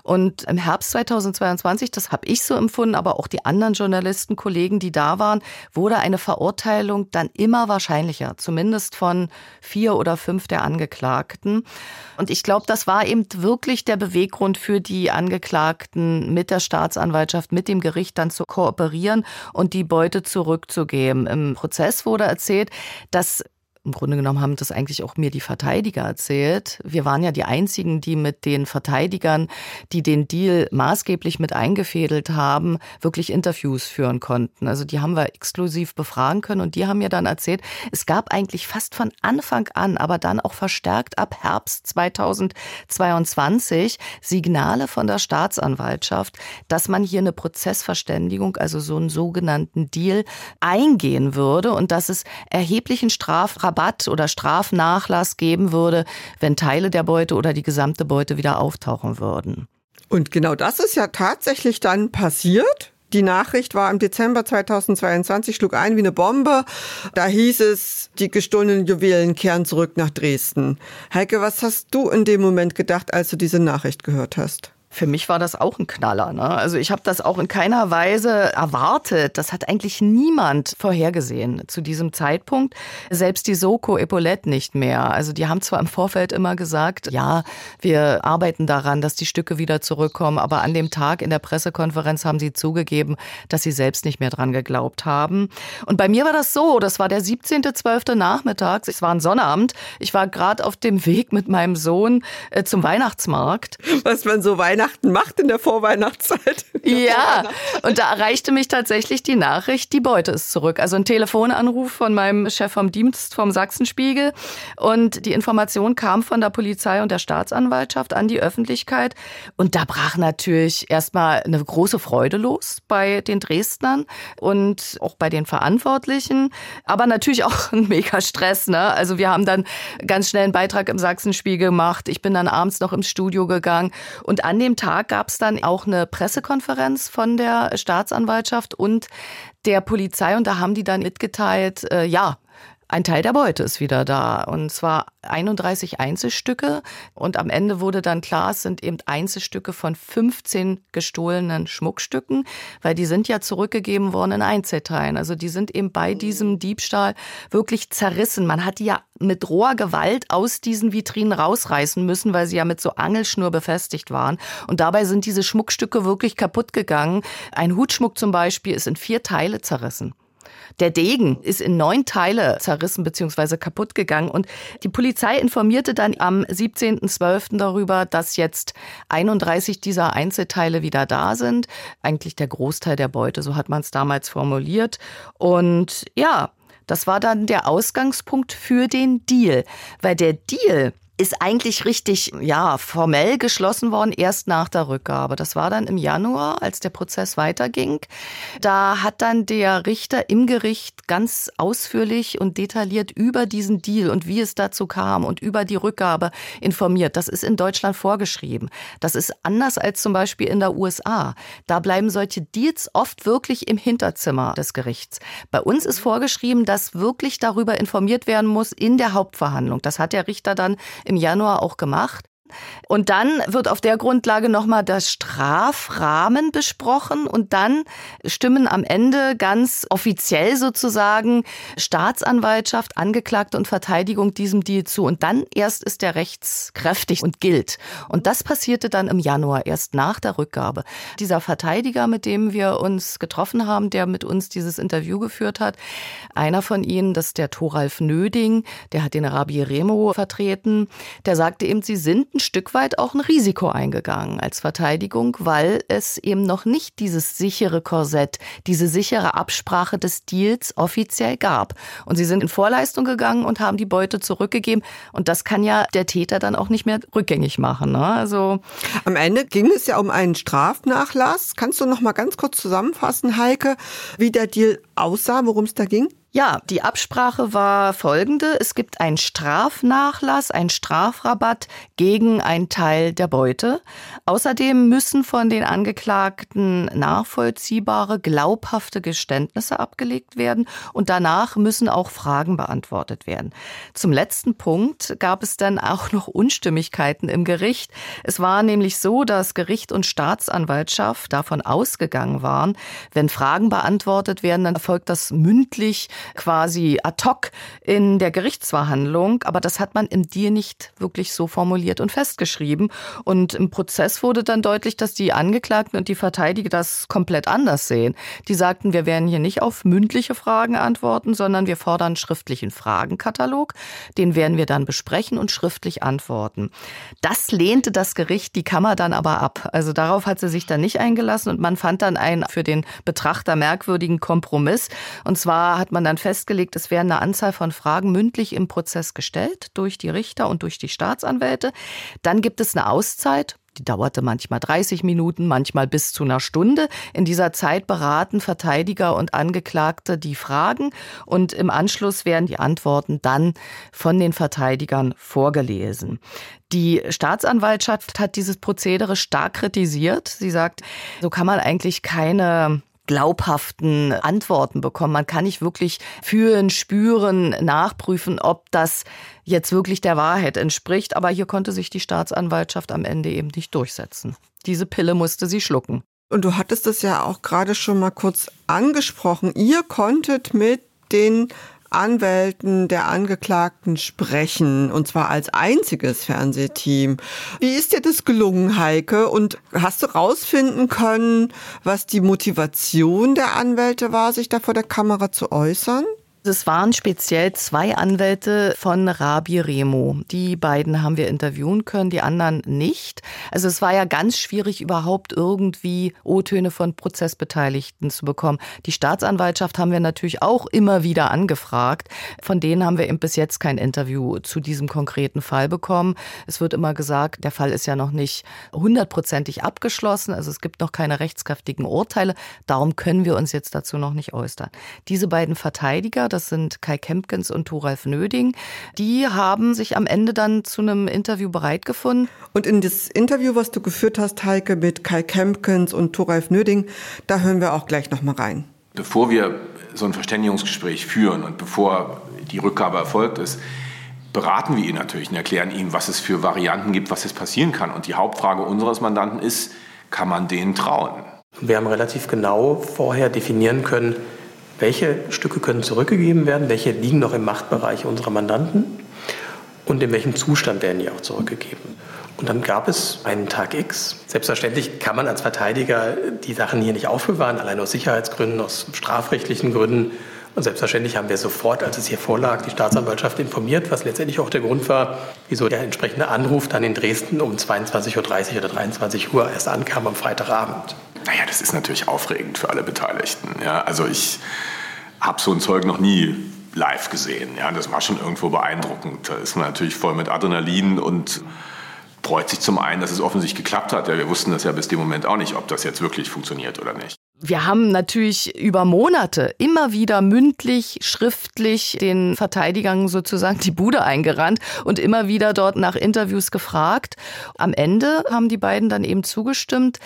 [SPEAKER 6] Und im Herbst 2022, das habe ich so empfunden, aber auch die anderen Journalisten, Kollegen, die da waren, wurde eine Verurteilung dann immer wahrscheinlicher, zumindest von vier oder fünf der Angeklagten. Und ich glaube, das war eben wirklich der Beweggrund für die Angeklagten mit der Staatsanwaltschaft, mit dem Gericht dann zu kooperieren und die Beute zurückzugeben. Im Prozess wurde erzählt, dass im Grunde genommen haben das eigentlich auch mir die Verteidiger erzählt. Wir waren ja die einzigen, die mit den Verteidigern, die den Deal maßgeblich mit eingefädelt haben, wirklich Interviews führen konnten. Also die haben wir exklusiv befragen können und die haben mir dann erzählt, es gab eigentlich fast von Anfang an, aber dann auch verstärkt ab Herbst 2022 Signale von der Staatsanwaltschaft, dass man hier eine Prozessverständigung, also so einen sogenannten Deal eingehen würde und dass es erheblichen Strafrabatt Rabatt oder Strafnachlass geben würde, wenn Teile der Beute oder die gesamte Beute wieder auftauchen würden.
[SPEAKER 5] Und genau das ist ja tatsächlich dann passiert. Die Nachricht war im Dezember 2022, schlug ein wie eine Bombe. Da hieß es, die gestohlenen Juwelen kehren zurück nach Dresden. Heike, was hast du in dem Moment gedacht, als du diese Nachricht gehört hast?
[SPEAKER 6] Für mich war das auch ein Knaller. Ne? Also ich habe das auch in keiner Weise erwartet. Das hat eigentlich niemand vorhergesehen zu diesem Zeitpunkt. Selbst die Soko Epaulette nicht mehr. Also die haben zwar im Vorfeld immer gesagt, ja, wir arbeiten daran, dass die Stücke wieder zurückkommen, aber an dem Tag in der Pressekonferenz haben sie zugegeben, dass sie selbst nicht mehr dran geglaubt haben. Und bei mir war das so, das war der 17.12. nachmittags, es war ein Sonnabend, ich war gerade auf dem Weg mit meinem Sohn äh, zum Weihnachtsmarkt.
[SPEAKER 5] Was man so Weihnachten Weihnachten macht in der Vorweihnachtszeit.
[SPEAKER 6] ja, und da erreichte mich tatsächlich die Nachricht, die Beute ist zurück. Also ein Telefonanruf von meinem Chef vom Dienst vom Sachsenspiegel. Und die Information kam von der Polizei und der Staatsanwaltschaft an die Öffentlichkeit. Und da brach natürlich erstmal eine große Freude los bei den Dresdnern und auch bei den Verantwortlichen. Aber natürlich auch ein mega Stress. Ne? Also wir haben dann ganz schnell einen Beitrag im Sachsenspiegel gemacht. Ich bin dann abends noch ins Studio gegangen. Und an dem Tag gab es dann auch eine Pressekonferenz von der Staatsanwaltschaft und der Polizei. Und da haben die dann mitgeteilt, äh, ja, ein Teil der Beute ist wieder da. Und zwar 31 Einzelstücke. Und am Ende wurde dann klar, es sind eben Einzelstücke von 15 gestohlenen Schmuckstücken, weil die sind ja zurückgegeben worden in Einzelteilen. Also die sind eben bei diesem Diebstahl wirklich zerrissen. Man hat die ja mit roher Gewalt aus diesen Vitrinen rausreißen müssen, weil sie ja mit so Angelschnur befestigt waren. Und dabei sind diese Schmuckstücke wirklich kaputt gegangen. Ein Hutschmuck zum Beispiel ist in vier Teile zerrissen. Der Degen ist in neun Teile zerrissen bzw. kaputt gegangen und die Polizei informierte dann am 17.12. darüber, dass jetzt 31 dieser Einzelteile wieder da sind. Eigentlich der Großteil der Beute, so hat man es damals formuliert. Und ja, das war dann der Ausgangspunkt für den Deal, weil der Deal ist eigentlich richtig, ja, formell geschlossen worden erst nach der Rückgabe. Das war dann im Januar, als der Prozess weiterging. Da hat dann der Richter im Gericht ganz ausführlich und detailliert über diesen Deal und wie es dazu kam und über die Rückgabe informiert. Das ist in Deutschland vorgeschrieben. Das ist anders als zum Beispiel in der USA. Da bleiben solche Deals oft wirklich im Hinterzimmer des Gerichts. Bei uns ist vorgeschrieben, dass wirklich darüber informiert werden muss in der Hauptverhandlung. Das hat der Richter dann im Januar auch gemacht. Und dann wird auf der Grundlage nochmal das Strafrahmen besprochen und dann stimmen am Ende ganz offiziell sozusagen Staatsanwaltschaft, Angeklagte und Verteidigung diesem Deal zu. Und dann erst ist der rechtskräftig und gilt. Und das passierte dann im Januar, erst nach der Rückgabe. Dieser Verteidiger, mit dem wir uns getroffen haben, der mit uns dieses Interview geführt hat, einer von ihnen, das ist der Thoralf Nöding, der hat den Rabi Remo vertreten, der sagte eben, sie sind ein Stück weit auch ein Risiko eingegangen als Verteidigung, weil es eben noch nicht dieses sichere Korsett, diese sichere Absprache des Deals offiziell gab. Und sie sind in Vorleistung gegangen und haben die Beute zurückgegeben. Und das kann ja der Täter dann auch nicht mehr rückgängig machen. Ne? Also
[SPEAKER 5] am Ende ging es ja um einen Strafnachlass. Kannst du noch mal ganz kurz zusammenfassen, Heike, wie der Deal aussah, worum es da ging?
[SPEAKER 6] Ja, die Absprache war folgende. Es gibt einen Strafnachlass, einen Strafrabatt gegen einen Teil der Beute. Außerdem müssen von den Angeklagten nachvollziehbare, glaubhafte Geständnisse abgelegt werden und danach müssen auch Fragen beantwortet werden. Zum letzten Punkt gab es dann auch noch Unstimmigkeiten im Gericht. Es war nämlich so, dass Gericht und Staatsanwaltschaft davon ausgegangen waren, wenn Fragen beantwortet werden, dann erfolgt das mündlich quasi ad hoc in der Gerichtsverhandlung. Aber das hat man im Deal nicht wirklich so formuliert und festgeschrieben. Und im Prozess wurde dann deutlich, dass die Angeklagten und die Verteidiger das komplett anders sehen. Die sagten, wir werden hier nicht auf mündliche Fragen antworten, sondern wir fordern einen schriftlichen Fragenkatalog. Den werden wir dann besprechen und schriftlich antworten. Das lehnte das Gericht, die Kammer dann aber ab. Also darauf hat sie sich dann nicht eingelassen und man fand dann einen für den Betrachter merkwürdigen Kompromiss. Und zwar hat man dann festgelegt, es werden eine Anzahl von Fragen mündlich im Prozess gestellt durch die Richter und durch die Staatsanwälte. Dann gibt es eine Auszeit die dauerte manchmal 30 Minuten, manchmal bis zu einer Stunde. In dieser Zeit beraten Verteidiger und Angeklagte die Fragen und im Anschluss werden die Antworten dann von den Verteidigern vorgelesen. Die Staatsanwaltschaft hat dieses Prozedere stark kritisiert. Sie sagt, so kann man eigentlich keine glaubhaften Antworten bekommen. Man kann nicht wirklich fühlen, spüren, nachprüfen, ob das jetzt wirklich der Wahrheit entspricht. Aber hier konnte sich die Staatsanwaltschaft am Ende eben nicht durchsetzen. Diese Pille musste sie schlucken.
[SPEAKER 5] Und du hattest es ja auch gerade schon mal kurz angesprochen. Ihr konntet mit den Anwälten der Angeklagten sprechen, und zwar als einziges Fernsehteam. Wie ist dir das gelungen, Heike? Und hast du rausfinden können, was die Motivation der Anwälte war, sich da vor der Kamera zu äußern?
[SPEAKER 6] Es waren speziell zwei Anwälte von Rabi Remo. Die beiden haben wir interviewen können, die anderen nicht. Also es war ja ganz schwierig, überhaupt irgendwie O-Töne von Prozessbeteiligten zu bekommen. Die Staatsanwaltschaft haben wir natürlich auch immer wieder angefragt. Von denen haben wir eben bis jetzt kein Interview zu diesem konkreten Fall bekommen. Es wird immer gesagt, der Fall ist ja noch nicht hundertprozentig abgeschlossen. Also es gibt noch keine rechtskräftigen Urteile. Darum können wir uns jetzt dazu noch nicht äußern. Diese beiden Verteidiger, das sind Kai Kempkens und Thoralf Nöding. Die haben sich am Ende dann zu einem Interview bereit gefunden.
[SPEAKER 5] Und in das Interview, was du geführt hast, Heike, mit Kai Kempkens und Thoralf Nöding, da hören wir auch gleich noch mal rein.
[SPEAKER 7] Bevor wir so ein Verständigungsgespräch führen und bevor die Rückgabe erfolgt ist, beraten wir ihn natürlich und erklären ihm, was es für Varianten gibt, was jetzt passieren kann. Und die Hauptfrage unseres Mandanten ist, kann man denen trauen?
[SPEAKER 4] Wir haben relativ genau vorher definieren können, welche Stücke können zurückgegeben werden, welche liegen noch im Machtbereich unserer Mandanten und in welchem Zustand werden die auch zurückgegeben. Und dann gab es einen Tag X. Selbstverständlich kann man als Verteidiger die Sachen hier nicht aufbewahren, allein aus Sicherheitsgründen, aus strafrechtlichen Gründen. Und selbstverständlich haben wir sofort, als es hier vorlag, die Staatsanwaltschaft informiert, was letztendlich auch der Grund war, wieso der entsprechende Anruf dann in Dresden um 22.30 Uhr oder 23 Uhr erst ankam am Freitagabend.
[SPEAKER 7] Naja, das ist natürlich aufregend für alle Beteiligten. Ja, also ich habe so ein Zeug noch nie live gesehen. Ja, das war schon irgendwo beeindruckend. Da ist man natürlich voll mit Adrenalin und freut sich zum einen, dass es offensichtlich geklappt hat. Ja, wir wussten das ja bis dem Moment auch nicht, ob das jetzt wirklich funktioniert oder nicht.
[SPEAKER 6] Wir haben natürlich über Monate immer wieder mündlich, schriftlich den Verteidigern sozusagen die Bude eingerannt und immer wieder dort nach Interviews gefragt. Am Ende haben die beiden dann eben zugestimmt.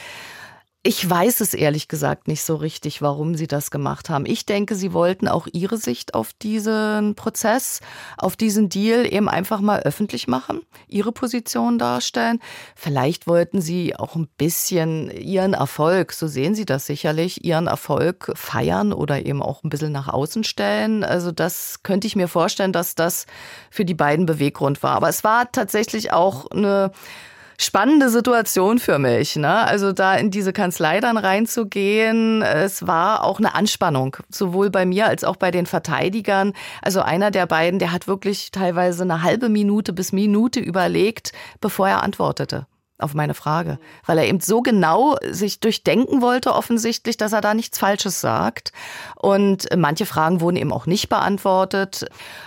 [SPEAKER 6] Ich weiß es ehrlich gesagt nicht so richtig, warum sie das gemacht haben. Ich denke, sie wollten auch ihre Sicht auf diesen Prozess, auf diesen Deal eben einfach mal öffentlich machen, ihre Position darstellen. Vielleicht wollten sie auch ein bisschen ihren Erfolg, so sehen sie das sicherlich, ihren Erfolg feiern oder eben auch ein bisschen nach außen stellen. Also das könnte ich mir vorstellen, dass das für die beiden Beweggrund war. Aber es war tatsächlich auch eine spannende Situation für mich. Ne? Also da in diese Kanzlei dann reinzugehen, es war auch eine Anspannung, sowohl bei mir als auch bei den Verteidigern. Also einer der beiden, der hat wirklich teilweise eine halbe Minute bis Minute überlegt, bevor er antwortete auf meine Frage, weil er eben so genau sich durchdenken wollte offensichtlich, dass er da nichts Falsches sagt. Und manche Fragen wurden eben auch nicht beantwortet.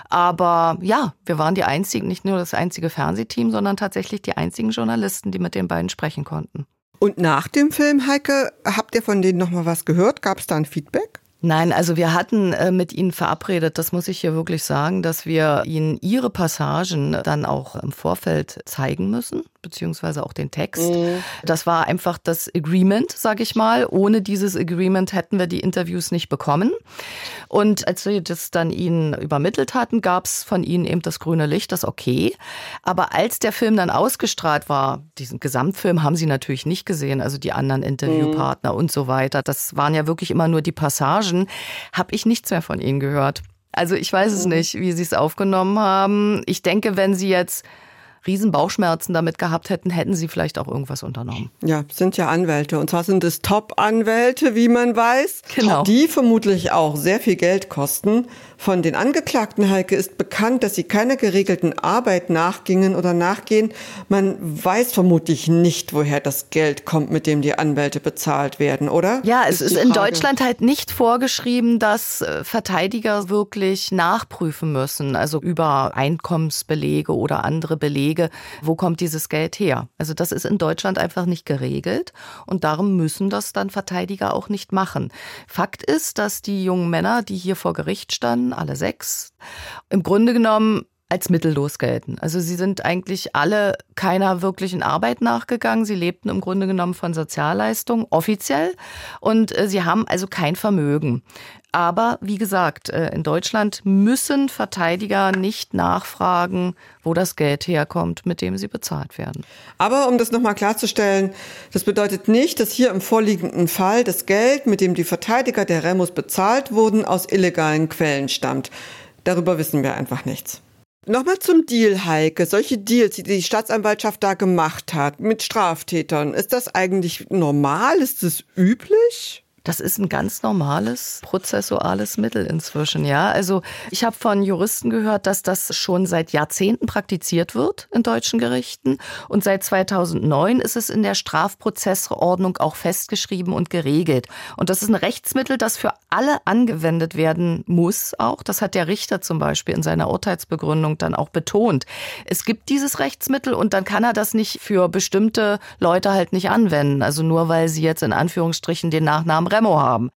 [SPEAKER 6] Aber ja, wir waren die einzigen, nicht nur das einzige Fernsehteam, sondern tatsächlich die einzigen Journalisten, die mit den beiden sprechen konnten.
[SPEAKER 5] Und nach dem Film, Heike, habt ihr von denen noch mal was gehört? Gab es da ein Feedback?
[SPEAKER 6] Nein, also wir hatten äh, mit ihnen verabredet, das muss ich hier wirklich sagen, dass wir ihnen ihre Passagen dann auch im Vorfeld zeigen müssen, beziehungsweise auch den Text. Mhm. Das war einfach das Agreement, sage ich mal. Ohne dieses Agreement hätten wir die Interviews nicht bekommen. Und als wir das dann ihnen übermittelt hatten, gab es von ihnen eben das grüne Licht, das okay. Aber als der Film dann ausgestrahlt war, diesen Gesamtfilm haben sie natürlich nicht gesehen, also die anderen Interviewpartner mhm. und so weiter. Das waren ja wirklich immer nur die Passagen Reportagen habe ich nichts mehr von ihnen gehört. Also ich weiß es nicht, wie sie es aufgenommen haben. Ich denke, wenn sie jetzt Riesenbauchschmerzen damit gehabt hätten, hätten sie vielleicht auch irgendwas unternommen.
[SPEAKER 5] Ja, sind ja Anwälte. Und zwar sind es Top-Anwälte, wie man weiß,
[SPEAKER 6] genau.
[SPEAKER 5] die vermutlich auch sehr viel Geld kosten. Von den Angeklagten, Heike, ist bekannt, dass sie keiner geregelten Arbeit nachgingen oder nachgehen. Man weiß vermutlich nicht, woher das Geld kommt, mit dem die Anwälte bezahlt werden, oder?
[SPEAKER 6] Ja, es ist, ist in Deutschland halt nicht vorgeschrieben, dass äh, Verteidiger wirklich nachprüfen müssen, also über Einkommensbelege oder andere Belege, wo kommt dieses Geld her. Also das ist in Deutschland einfach nicht geregelt und darum müssen das dann Verteidiger auch nicht machen. Fakt ist, dass die jungen Männer, die hier vor Gericht standen, alle sechs, im Grunde genommen als mittellos gelten. Also sie sind eigentlich alle keiner wirklichen Arbeit nachgegangen. Sie lebten im Grunde genommen von Sozialleistungen offiziell und äh, sie haben also kein Vermögen. Aber wie gesagt, äh, in Deutschland müssen Verteidiger nicht nachfragen, wo das Geld herkommt, mit dem sie bezahlt werden.
[SPEAKER 5] Aber um das nochmal klarzustellen, das bedeutet nicht, dass hier im vorliegenden Fall das Geld, mit dem die Verteidiger der Remus bezahlt wurden, aus illegalen Quellen stammt. Darüber wissen wir einfach nichts. Nochmal zum Deal, Heike. Solche Deals, die die Staatsanwaltschaft da gemacht hat mit Straftätern, ist das eigentlich normal? Ist es üblich?
[SPEAKER 6] Das ist ein ganz normales prozessuales Mittel inzwischen, ja. Also ich habe von Juristen gehört, dass das schon seit Jahrzehnten praktiziert wird in deutschen Gerichten und seit 2009 ist es in der Strafprozessordnung auch festgeschrieben und geregelt. Und das ist ein Rechtsmittel, das für alle angewendet werden muss auch. Das hat der Richter zum Beispiel in seiner Urteilsbegründung dann auch betont. Es gibt dieses Rechtsmittel und dann kann er das nicht für bestimmte Leute halt nicht anwenden. Also nur weil sie jetzt in Anführungsstrichen den Nachnamen Remo haben.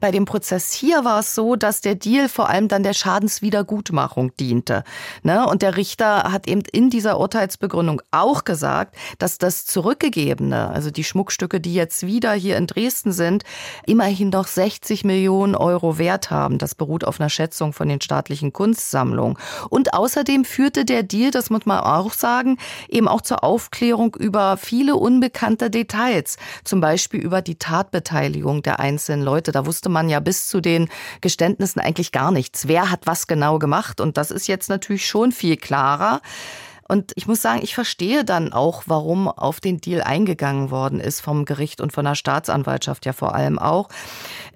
[SPEAKER 6] Bei dem Prozess hier war es so, dass der Deal vor allem dann der Schadenswiedergutmachung diente. Ne? Und der Richter hat eben in dieser Urteilsbegründung auch gesagt, dass das Zurückgegebene, also die Schmuckstücke, die jetzt wieder hier in Dresden sind, immerhin noch 60 Millionen Euro wert haben. Das beruht auf einer Schätzung von den staatlichen Kunstsammlungen. Und außerdem führte der Deal, das muss man auch sagen, eben auch zur Aufklärung über viele unbekannte Details. Zum Beispiel über die Tatbeteiligung der einzelnen Leute. Da wusste man ja bis zu den Geständnissen eigentlich gar nichts. Wer hat was genau gemacht? Und das ist jetzt natürlich schon viel klarer. Und ich muss sagen, ich verstehe dann auch, warum auf den Deal eingegangen worden ist vom Gericht und von der Staatsanwaltschaft ja vor allem auch.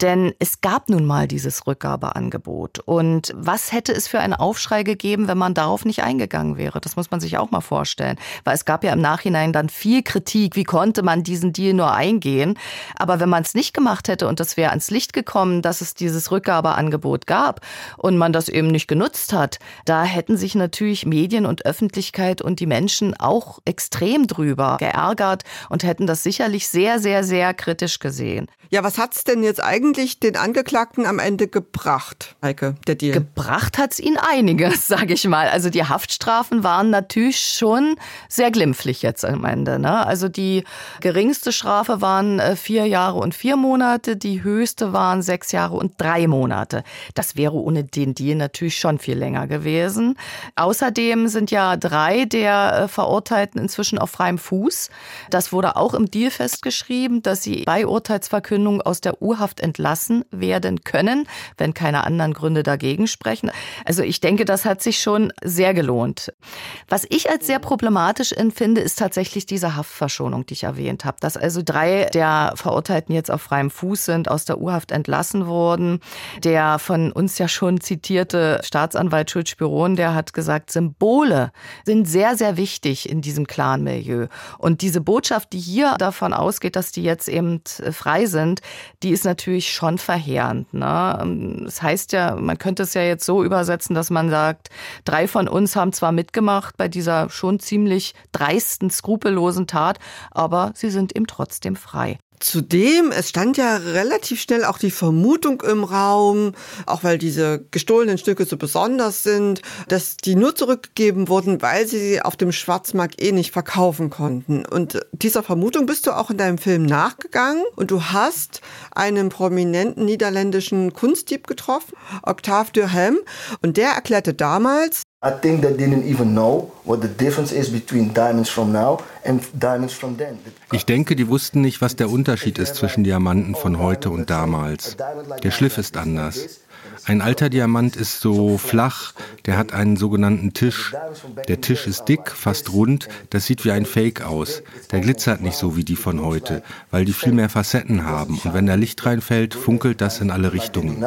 [SPEAKER 6] Denn es gab nun mal dieses Rückgabeangebot. Und was hätte es für einen Aufschrei gegeben, wenn man darauf nicht eingegangen wäre? Das muss man sich auch mal vorstellen. Weil es gab ja im Nachhinein dann viel Kritik. Wie konnte man diesen Deal nur eingehen? Aber wenn man es nicht gemacht hätte und es wäre ans Licht gekommen, dass es dieses Rückgabeangebot gab und man das eben nicht genutzt hat, da hätten sich natürlich Medien und Öffentlichkeit Öffentlichkeit und die Menschen auch extrem drüber geärgert und hätten das sicherlich sehr, sehr, sehr kritisch gesehen.
[SPEAKER 5] Ja, was hat's denn jetzt eigentlich den Angeklagten am Ende gebracht, Heike, der Deal?
[SPEAKER 6] Gebracht hat's ihn einiges, sage ich mal. Also die Haftstrafen waren natürlich schon sehr glimpflich jetzt am Ende. Ne? Also die geringste Strafe waren äh, vier Jahre und vier Monate, die höchste waren sechs Jahre und drei Monate. Das wäre ohne den Deal natürlich schon viel länger gewesen. Außerdem sind ja drei der äh, Verurteilten inzwischen auf freiem Fuß. Das wurde auch im Deal festgeschrieben, dass sie bei Urteilsverkündung Verkündung aus der Urhaft entlassen werden können, wenn keine anderen Gründe dagegen sprechen. Also ich denke, das hat sich schon sehr gelohnt. Was ich als sehr problematisch empfinde, ist tatsächlich diese Haftverschonung, die ich erwähnt habe. Dass also drei der Verurteilten jetzt auf freiem Fuß sind, aus der Urhaft entlassen wurden. Der von uns ja schon zitierte Staatsanwalt Schulz Spiron, der hat gesagt, Symbole sind sehr, sehr wichtig in diesem Clan-Milieu. Und diese Botschaft, die hier davon ausgeht, dass die jetzt eben frei sind, sind, die ist natürlich schon verheerend. Ne? Das heißt ja, man könnte es ja jetzt so übersetzen, dass man sagt, drei von uns haben zwar mitgemacht bei dieser schon ziemlich dreisten, skrupellosen Tat, aber sie sind eben trotzdem frei.
[SPEAKER 5] Zudem, es stand ja relativ schnell auch die Vermutung im Raum, auch weil diese gestohlenen Stücke so besonders sind, dass die nur zurückgegeben wurden, weil sie sie auf dem Schwarzmarkt eh nicht verkaufen konnten. Und dieser Vermutung bist du auch in deinem Film nachgegangen und du hast einen prominenten niederländischen Kunstdieb getroffen, Octave Durham, und der erklärte damals, I think they didn't even know what the difference is between diamonds from now and diamonds from then.
[SPEAKER 8] Ich denke, die wussten nicht, was der Unterschied ist zwischen Diamanten von heute und damals. Der Schliff ist anders. Ein alter Diamant ist so flach, der hat einen sogenannten Tisch. Der Tisch ist dick, fast rund, das sieht wie ein Fake aus. Der glitzert nicht so wie die von heute, weil die viel mehr Facetten haben und wenn da Licht reinfällt, funkelt das in alle Richtungen.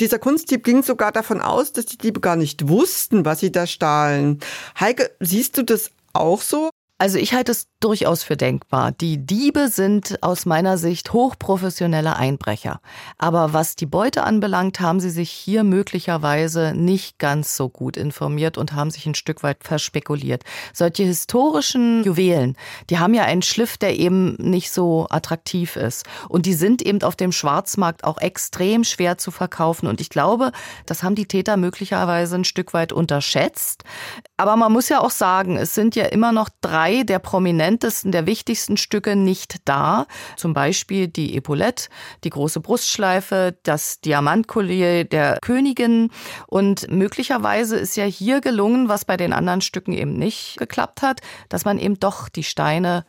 [SPEAKER 5] Dieser Kunstdieb ging sogar davon aus, dass die Diebe gar nicht wussten, was sie da stahlen. Heike, siehst du das auch so?
[SPEAKER 6] Also ich halte es durchaus für denkbar. Die Diebe sind aus meiner Sicht hochprofessionelle Einbrecher. Aber was die Beute anbelangt, haben sie sich hier möglicherweise nicht ganz so gut informiert und haben sich ein Stück weit verspekuliert. Solche historischen Juwelen, die haben ja einen Schliff, der eben nicht so attraktiv ist. Und die sind eben auf dem Schwarzmarkt auch extrem schwer zu verkaufen. Und ich glaube, das haben die Täter möglicherweise ein Stück weit unterschätzt. Aber man muss ja auch sagen, es sind ja immer noch drei der prominentesten, der wichtigsten Stücke nicht da. Zum Beispiel die Epaulette, die große Brustschleife, das Diamantkollier der Königin. Und möglicherweise ist ja hier gelungen, was bei den anderen Stücken eben nicht geklappt hat, dass man eben doch die Steine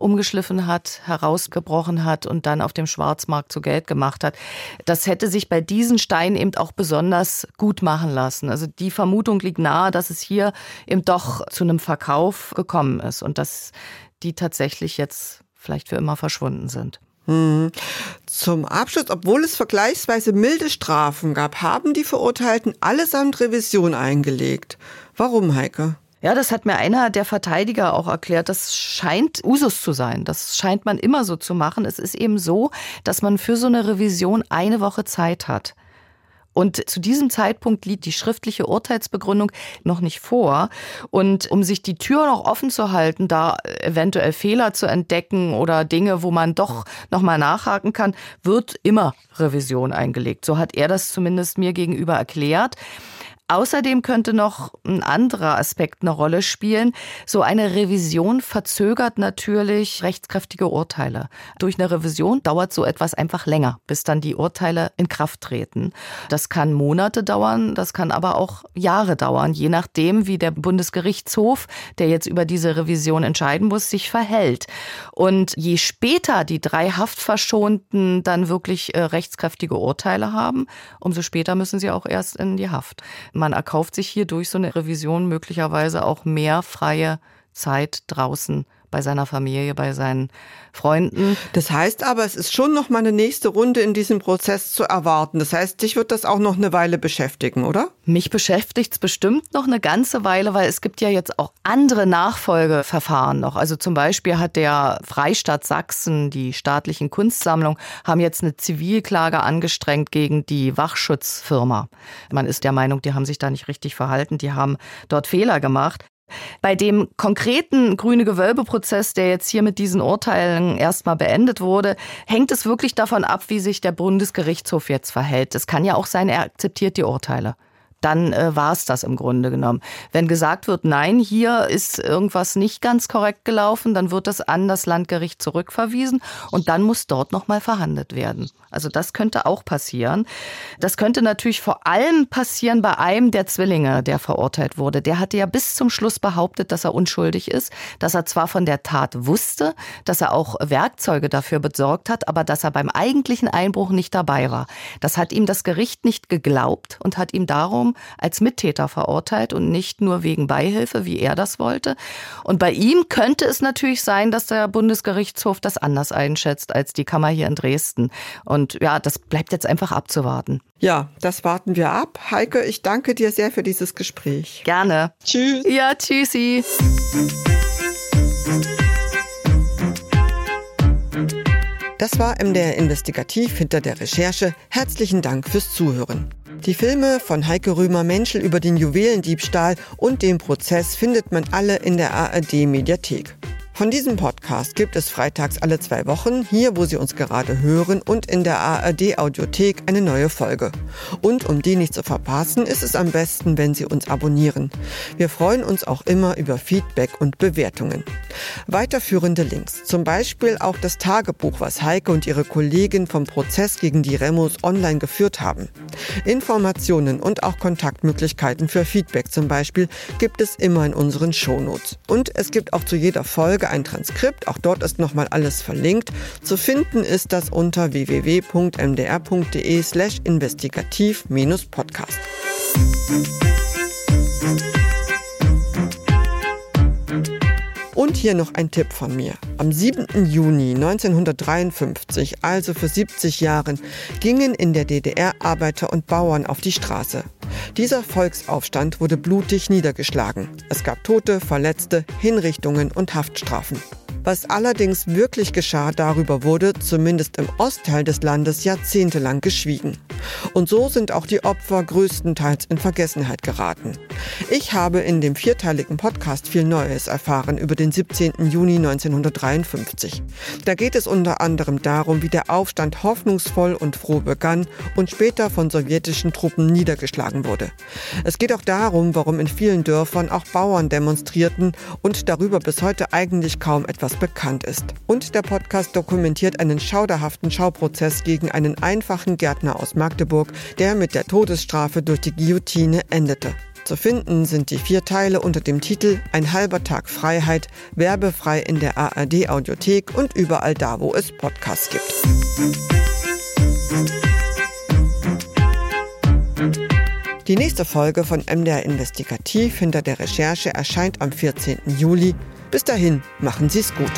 [SPEAKER 6] umgeschliffen hat, herausgebrochen hat und dann auf dem Schwarzmarkt zu Geld gemacht hat. Das hätte sich bei diesen Steinen eben auch besonders gut machen lassen. Also die Vermutung liegt nahe, dass es hier eben doch zu einem Verkauf gekommen ist und dass die tatsächlich jetzt vielleicht für immer verschwunden sind.
[SPEAKER 5] Hm. Zum Abschluss, obwohl es vergleichsweise milde Strafen gab, haben die Verurteilten allesamt Revision eingelegt. Warum, Heike?
[SPEAKER 6] Ja, das hat mir einer der Verteidiger auch erklärt. Das scheint Usus zu sein. Das scheint man immer so zu machen. Es ist eben so, dass man für so eine Revision eine Woche Zeit hat. Und zu diesem Zeitpunkt liegt die schriftliche Urteilsbegründung noch nicht vor. Und um sich die Tür noch offen zu halten, da eventuell Fehler zu entdecken oder Dinge, wo man doch nochmal nachhaken kann, wird immer Revision eingelegt. So hat er das zumindest mir gegenüber erklärt. Außerdem könnte noch ein anderer Aspekt eine Rolle spielen. So eine Revision verzögert natürlich rechtskräftige Urteile. Durch eine Revision dauert so etwas einfach länger, bis dann die Urteile in Kraft treten. Das kann Monate dauern, das kann aber auch Jahre dauern, je nachdem, wie der Bundesgerichtshof, der jetzt über diese Revision entscheiden muss, sich verhält. Und je später die drei Haftverschonten dann wirklich äh, rechtskräftige Urteile haben, umso später müssen sie auch erst in die Haft. Man erkauft sich hier durch so eine Revision möglicherweise auch mehr freie Zeit draußen bei seiner Familie, bei seinen Freunden.
[SPEAKER 5] Das heißt aber, es ist schon noch mal eine nächste Runde in diesem Prozess zu erwarten. Das heißt, dich wird das auch noch eine Weile beschäftigen, oder?
[SPEAKER 6] Mich beschäftigt es bestimmt noch eine ganze Weile, weil es gibt ja jetzt auch andere Nachfolgeverfahren noch. Also zum Beispiel hat der Freistaat Sachsen, die staatlichen Kunstsammlungen, haben jetzt eine Zivilklage angestrengt gegen die Wachschutzfirma. Man ist der Meinung, die haben sich da nicht richtig verhalten, die haben dort Fehler gemacht. Bei dem konkreten grüne Gewölbeprozess, der jetzt hier mit diesen Urteilen erstmal beendet wurde, hängt es wirklich davon ab, wie sich der Bundesgerichtshof jetzt verhält. Es kann ja auch sein, er akzeptiert die Urteile dann äh, war es das im Grunde genommen. Wenn gesagt wird, nein, hier ist irgendwas nicht ganz korrekt gelaufen, dann wird das an das Landgericht zurückverwiesen und dann muss dort nochmal verhandelt werden. Also das könnte auch passieren. Das könnte natürlich vor allem passieren bei einem der Zwillinge, der verurteilt wurde. Der hatte ja bis zum Schluss behauptet, dass er unschuldig ist, dass er zwar von der Tat wusste, dass er auch Werkzeuge dafür besorgt hat, aber dass er beim eigentlichen Einbruch nicht dabei war. Das hat ihm das Gericht nicht geglaubt und hat ihm darum als Mittäter verurteilt und nicht nur wegen Beihilfe, wie er das wollte. Und bei ihm könnte es natürlich sein, dass der Bundesgerichtshof das anders einschätzt als die Kammer hier in Dresden. Und ja, das bleibt jetzt einfach abzuwarten.
[SPEAKER 5] Ja, das warten wir ab. Heike, ich danke dir sehr für dieses Gespräch.
[SPEAKER 6] Gerne.
[SPEAKER 5] Tschüss.
[SPEAKER 6] Ja, tschüssi.
[SPEAKER 5] Das war MDR Investigativ hinter der Recherche. Herzlichen Dank fürs Zuhören. Die Filme von Heike Römer-Menschel über den Juwelendiebstahl und den Prozess findet man alle in der ARD-Mediathek. Von diesem Podcast gibt es freitags alle zwei Wochen, hier wo Sie uns gerade hören und in der ARD Audiothek eine neue Folge. Und um die nicht zu verpassen, ist es am besten, wenn Sie uns abonnieren. Wir freuen uns auch immer über Feedback und Bewertungen. Weiterführende Links, zum Beispiel auch das Tagebuch, was Heike und ihre Kollegin vom Prozess gegen die Remos online geführt haben. Informationen und auch Kontaktmöglichkeiten für Feedback zum Beispiel gibt es immer in unseren Shownotes. Und es gibt auch zu jeder Folge ein Transkript, auch dort ist nochmal alles verlinkt. Zu finden ist das unter www.mdr.de slash investigativ-podcast. Und hier noch ein Tipp von mir. Am 7. Juni 1953, also vor 70 Jahren, gingen in der DDR Arbeiter und Bauern auf die Straße. Dieser Volksaufstand wurde blutig niedergeschlagen. Es gab Tote, Verletzte, Hinrichtungen und Haftstrafen. Was allerdings wirklich geschah, darüber wurde, zumindest im Ostteil des Landes, jahrzehntelang geschwiegen. Und so sind auch die Opfer größtenteils in Vergessenheit geraten. Ich habe in dem vierteiligen Podcast viel Neues erfahren über den 17. Juni 1953. Da geht es unter anderem darum, wie der Aufstand hoffnungsvoll und froh begann und später von sowjetischen Truppen niedergeschlagen wurde. Es geht auch darum, warum in vielen Dörfern auch Bauern demonstrierten und darüber bis heute eigentlich kaum etwas bekannt ist. Und der Podcast dokumentiert einen schauderhaften Schauprozess gegen einen einfachen Gärtner aus Magdeburg, der mit der Todesstrafe durch die Guillotine endete. Zu finden sind die vier Teile unter dem Titel Ein halber Tag Freiheit, werbefrei in der ARD Audiothek und überall da, wo es Podcasts gibt. Die nächste Folge von MDR Investigativ hinter der Recherche erscheint am 14. Juli. Bis dahin, machen Sie es gut.